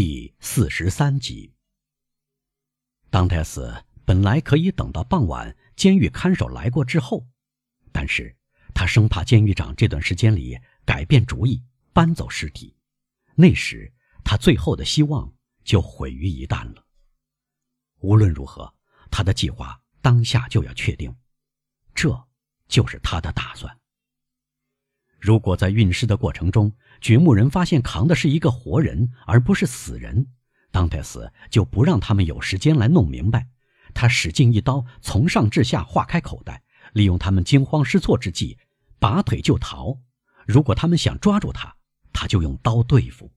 第四十三集。当泰斯本来可以等到傍晚监狱看守来过之后，但是他生怕监狱长这段时间里改变主意搬走尸体，那时他最后的希望就毁于一旦了。无论如何，他的计划当下就要确定，这就是他的打算。如果在运尸的过程中，掘墓人发现扛的是一个活人，而不是死人，当泰斯就不让他们有时间来弄明白。他使劲一刀从上至下划开口袋，利用他们惊慌失措之际，拔腿就逃。如果他们想抓住他，他就用刀对付。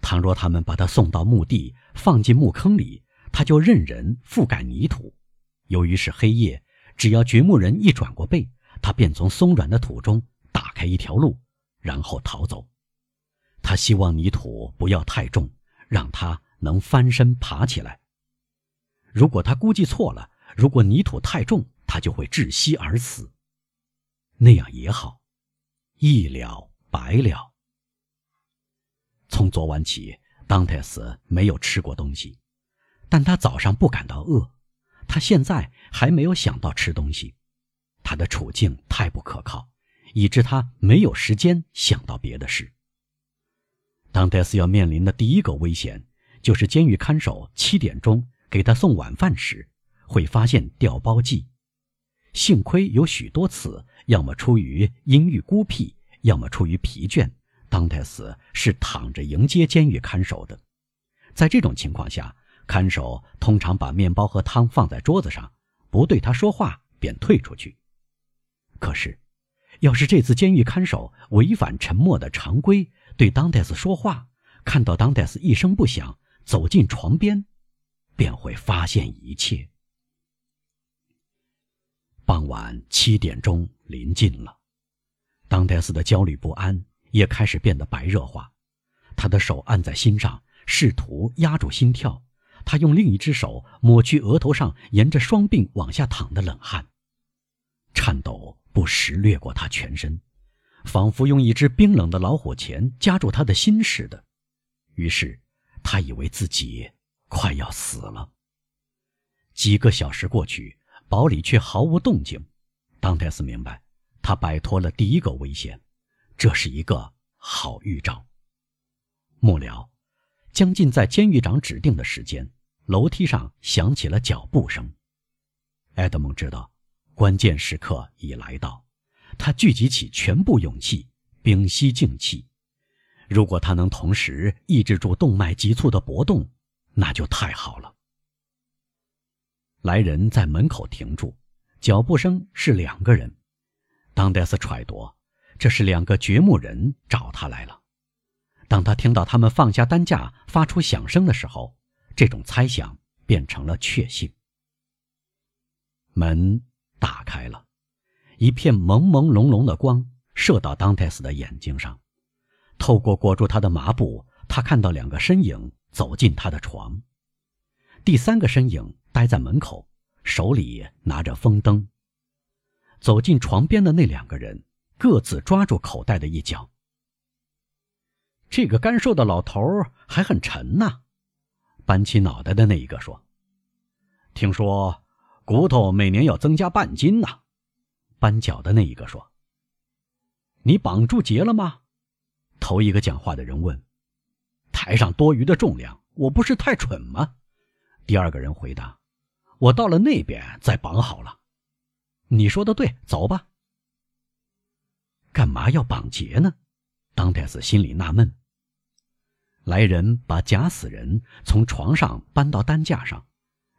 倘若他们把他送到墓地，放进墓坑里，他就任人覆盖泥土。由于是黑夜，只要掘墓人一转过背，他便从松软的土中。打开一条路，然后逃走。他希望泥土不要太重，让他能翻身爬起来。如果他估计错了，如果泥土太重，他就会窒息而死。那样也好，一了百了。从昨晚起，当泰斯没有吃过东西，但他早上不感到饿。他现在还没有想到吃东西，他的处境太不可靠。以致他没有时间想到别的事。当戴斯要面临的第一个危险，就是监狱看守七点钟给他送晚饭时，会发现掉包剂。幸亏有许多次，要么出于阴郁孤僻，要么出于疲倦，当戴斯是躺着迎接监狱看守的。在这种情况下，看守通常把面包和汤放在桌子上，不对他说话，便退出去。可是。要是这次监狱看守违反沉默的常规，对当戴斯说话，看到当戴斯一声不响走进床边，便会发现一切。傍晚七点钟临近了，当戴斯的焦虑不安也开始变得白热化，他的手按在心上，试图压住心跳。他用另一只手抹去额头上沿着双鬓往下淌的冷汗，颤抖。不时掠过他全身，仿佛用一只冰冷的老虎钳夹住他的心似的。于是，他以为自己快要死了。几个小时过去，堡里却毫无动静。当泰斯明白，他摆脱了第一个危险，这是一个好预兆。末了，将近在监狱长指定的时间，楼梯上响起了脚步声。埃德蒙知道。关键时刻已来到，他聚集起全部勇气，屏息静气。如果他能同时抑制住动脉急促的搏动，那就太好了。来人在门口停住，脚步声是两个人。当戴斯揣度，这是两个掘墓人找他来了。当他听到他们放下担架，发出响声的时候，这种猜想变成了确信。门。打开了，一片朦朦胧胧的光射到当泰斯的眼睛上，透过裹住他的麻布，他看到两个身影走进他的床。第三个身影待在门口，手里拿着风灯。走进床边的那两个人各自抓住口袋的一角。这个干瘦的老头儿还很沉呐，搬起脑袋的那一个说：“听说。”骨头每年要增加半斤呐，搬脚的那一个说：“你绑住结了吗？”头一个讲话的人问：“台上多余的重量，我不是太蠢吗？”第二个人回答：“我到了那边再绑好了。”你说的对，走吧。干嘛要绑结呢？当戴斯心里纳闷。来人把假死人从床上搬到担架上，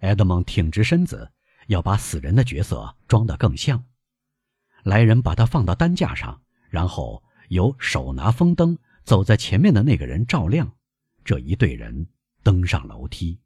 埃德蒙挺直身子。要把死人的角色装得更像。来人把他放到担架上，然后由手拿风灯走在前面的那个人照亮。这一队人登上楼梯。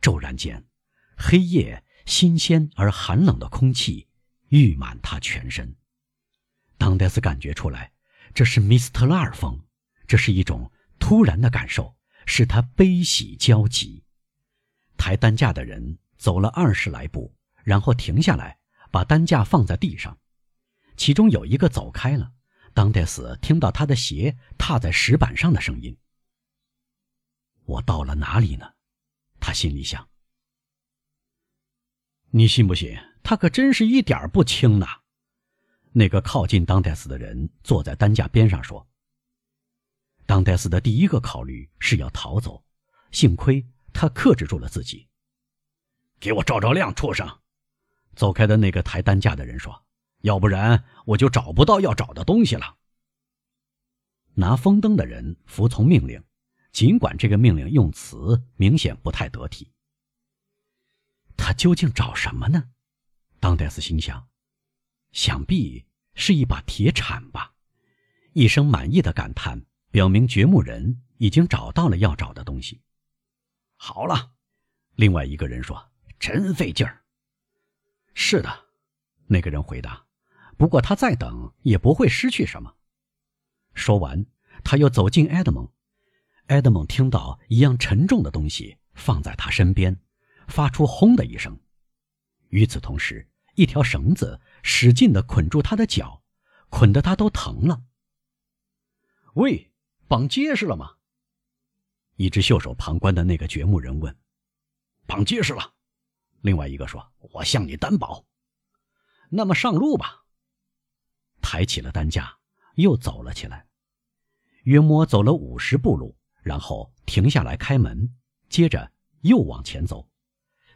骤然间，黑夜、新鲜而寒冷的空气溢满他全身。当戴斯感觉出来，这是米斯特拉尔风，这是一种突然的感受，使他悲喜交集。抬担架的人。走了二十来步，然后停下来，把担架放在地上。其中有一个走开了。当戴斯听到他的鞋踏在石板上的声音，我到了哪里呢？他心里想。你信不信？他可真是一点不轻呐！那个靠近当戴斯的人坐在担架边上说：“当戴斯的第一个考虑是要逃走，幸亏他克制住了自己。给我照照亮，畜生！”走开的那个抬担架的人说：“要不然我就找不到要找的东西了。”拿风灯的人服从命令，尽管这个命令用词明显不太得体。他究竟找什么呢？当戴斯心想，想必是一把铁铲吧。一声满意的感叹，表明掘墓人已经找到了要找的东西。好了，另外一个人说：“真费劲儿。”是的，那个人回答。不过他再等也不会失去什么。说完，他又走近埃德蒙。埃德蒙听到一样沉重的东西放在他身边。发出“轰”的一声，与此同时，一条绳子使劲地捆住他的脚，捆得他都疼了。喂，绑结实了吗？一直袖手旁观的那个掘墓人问。绑结实了。另外一个说：“我向你担保。”那么上路吧。抬起了担架，又走了起来。约摸走了五十步路，然后停下来开门，接着又往前走。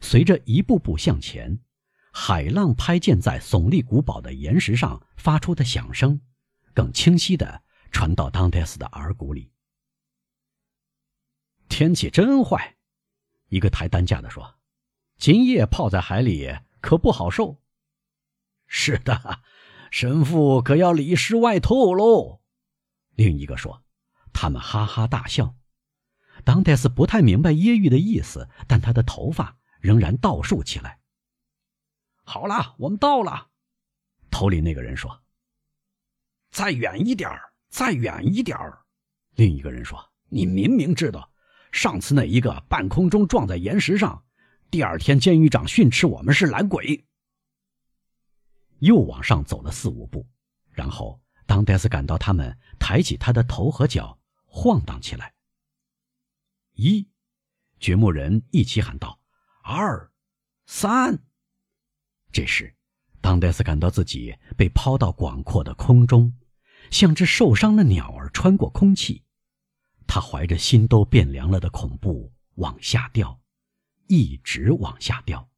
随着一步步向前，海浪拍溅在耸立古堡的岩石上发出的响声，更清晰地传到当戴斯的耳骨里。天气真坏，一个抬担架的说：“今夜泡在海里可不好受。”是的，神父可要里湿外透喽。另一个说：“他们哈哈大笑。”当戴斯不太明白揶揄的意思，但他的头发。仍然倒竖起来。好了，我们到了。头里那个人说：“再远一点再远一点另一个人说：“你明明知道，上次那一个半空中撞在岩石上，第二天监狱长训斥我们是懒鬼。”又往上走了四五步，然后当戴斯感到他们抬起他的头和脚，晃荡起来。一，掘墓人一起喊道。二，三。这时，当戴斯感到自己被抛到广阔的空中，像只受伤的鸟儿穿过空气。他怀着心都变凉了的恐怖往下掉，一直往下掉。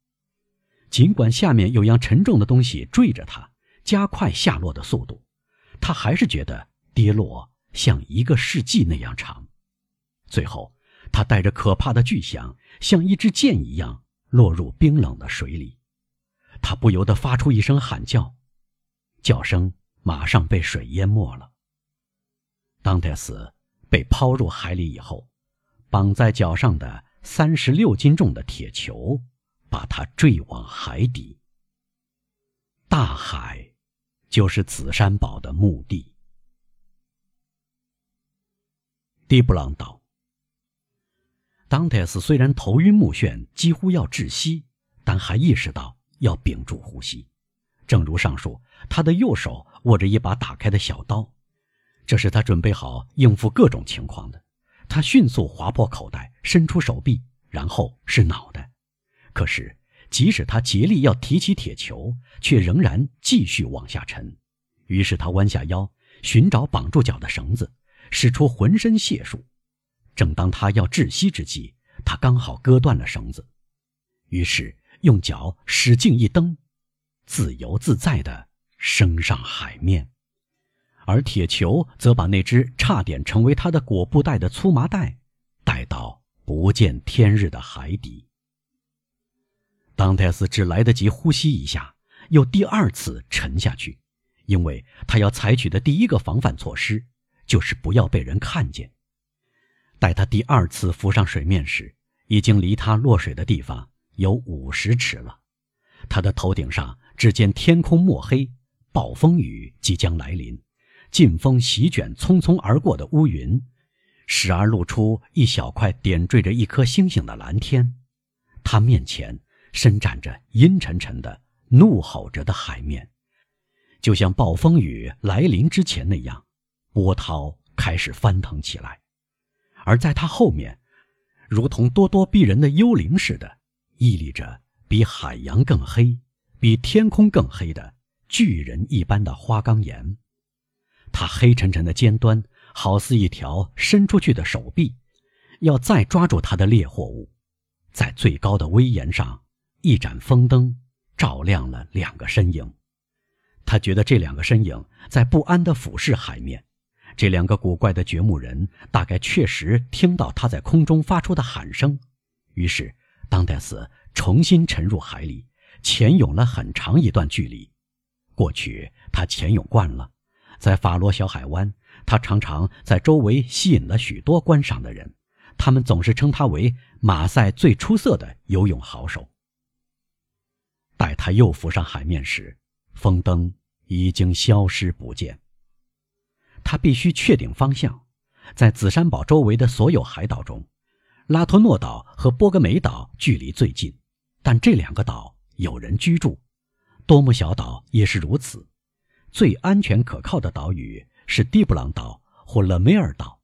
尽管下面有样沉重的东西坠着他，加快下落的速度，他还是觉得跌落像一个世纪那样长。最后。他带着可怕的巨响，像一支箭一样落入冰冷的水里。他不由得发出一声喊叫，叫声马上被水淹没了。当泰斯被抛入海里以后，绑在脚上的三十六斤重的铁球把他坠往海底。大海，就是紫山堡的墓地。蒂布朗岛。当泰斯虽然头晕目眩，几乎要窒息，但还意识到要屏住呼吸。正如上述，他的右手握着一把打开的小刀，这是他准备好应付各种情况的。他迅速划破口袋，伸出手臂，然后是脑袋。可是，即使他竭力要提起铁球，却仍然继续往下沉。于是他弯下腰，寻找绑住脚的绳子，使出浑身解数。正当他要窒息之际，他刚好割断了绳子，于是用脚使劲一蹬，自由自在地升上海面，而铁球则把那只差点成为他的裹布袋的粗麻袋带到不见天日的海底。当泰斯只来得及呼吸一下，又第二次沉下去，因为他要采取的第一个防范措施就是不要被人看见。待他第二次浮上水面时，已经离他落水的地方有五十尺了。他的头顶上只见天空墨黑，暴风雨即将来临，劲风席卷匆匆而过的乌云，时而露出一小块点缀着一颗星星的蓝天。他面前伸展着阴沉沉的、怒吼着的海面，就像暴风雨来临之前那样，波涛开始翻腾起来。而在他后面，如同咄咄逼人的幽灵似的，屹立着比海洋更黑、比天空更黑的巨人一般的花岗岩。它黑沉沉的尖端，好似一条伸出去的手臂，要再抓住它的猎获物。在最高的威岩上，一盏风灯照亮了两个身影。他觉得这两个身影在不安地俯视海面。这两个古怪的掘墓人大概确实听到他在空中发出的喊声，于是当戴斯重新沉入海里，潜泳了很长一段距离。过去他潜泳惯了，在法罗小海湾，他常常在周围吸引了许多观赏的人，他们总是称他为马赛最出色的游泳好手。待他又浮上海面时，风灯已经消失不见。他必须确定方向，在紫山堡周围的所有海岛中，拉托诺岛和波格梅岛距离最近，但这两个岛有人居住。多姆小岛也是如此。最安全可靠的岛屿是蒂布朗岛或勒梅尔岛，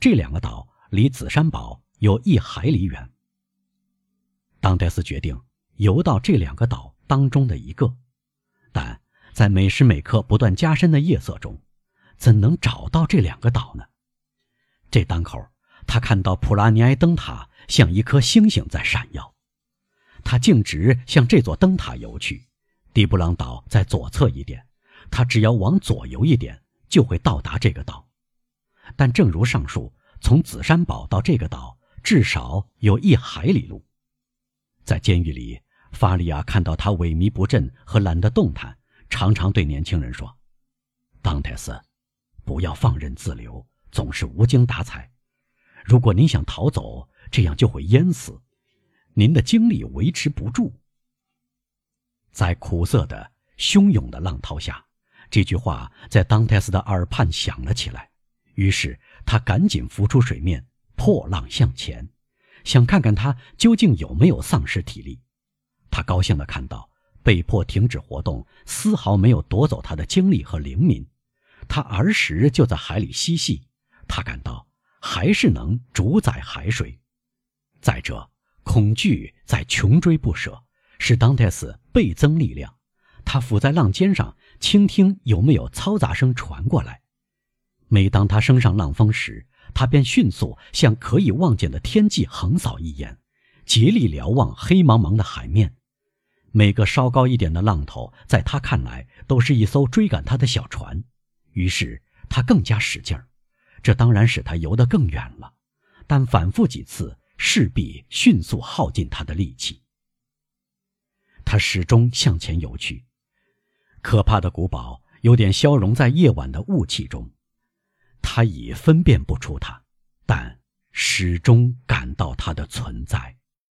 这两个岛离紫山堡有一海里远。当戴斯决定游到这两个岛当中的一个，但在每时每刻不断加深的夜色中。怎能找到这两个岛呢？这当口，他看到普拉尼埃灯塔像一颗星星在闪耀，他径直向这座灯塔游去。迪布朗岛在左侧一点，他只要往左游一点，就会到达这个岛。但正如上述，从紫山堡到这个岛至少有一海里路。在监狱里，法利亚看到他萎靡不振和懒得动弹，常常对年轻人说：“当泰斯。”不要放任自流，总是无精打采。如果您想逃走，这样就会淹死，您的精力维持不住。在苦涩的、汹涌的浪涛下，这句话在当泰斯的耳畔响了起来。于是他赶紧浮出水面，破浪向前，想看看他究竟有没有丧失体力。他高兴地看到，被迫停止活动，丝毫没有夺走他的精力和灵敏。他儿时就在海里嬉戏，他感到还是能主宰海水。再者，恐惧在穷追不舍，使当泰斯倍增力量。他伏在浪尖上，倾听有没有嘈杂声传过来。每当他升上浪峰时，他便迅速向可以望见的天际横扫一眼，竭力瞭望黑茫茫的海面。每个稍高一点的浪头，在他看来都是一艘追赶他的小船。于是他更加使劲儿，这当然使他游得更远了，但反复几次势必迅速耗尽他的力气。他始终向前游去，可怕的古堡有点消融在夜晚的雾气中，他已分辨不出它，但始终感到它的存在。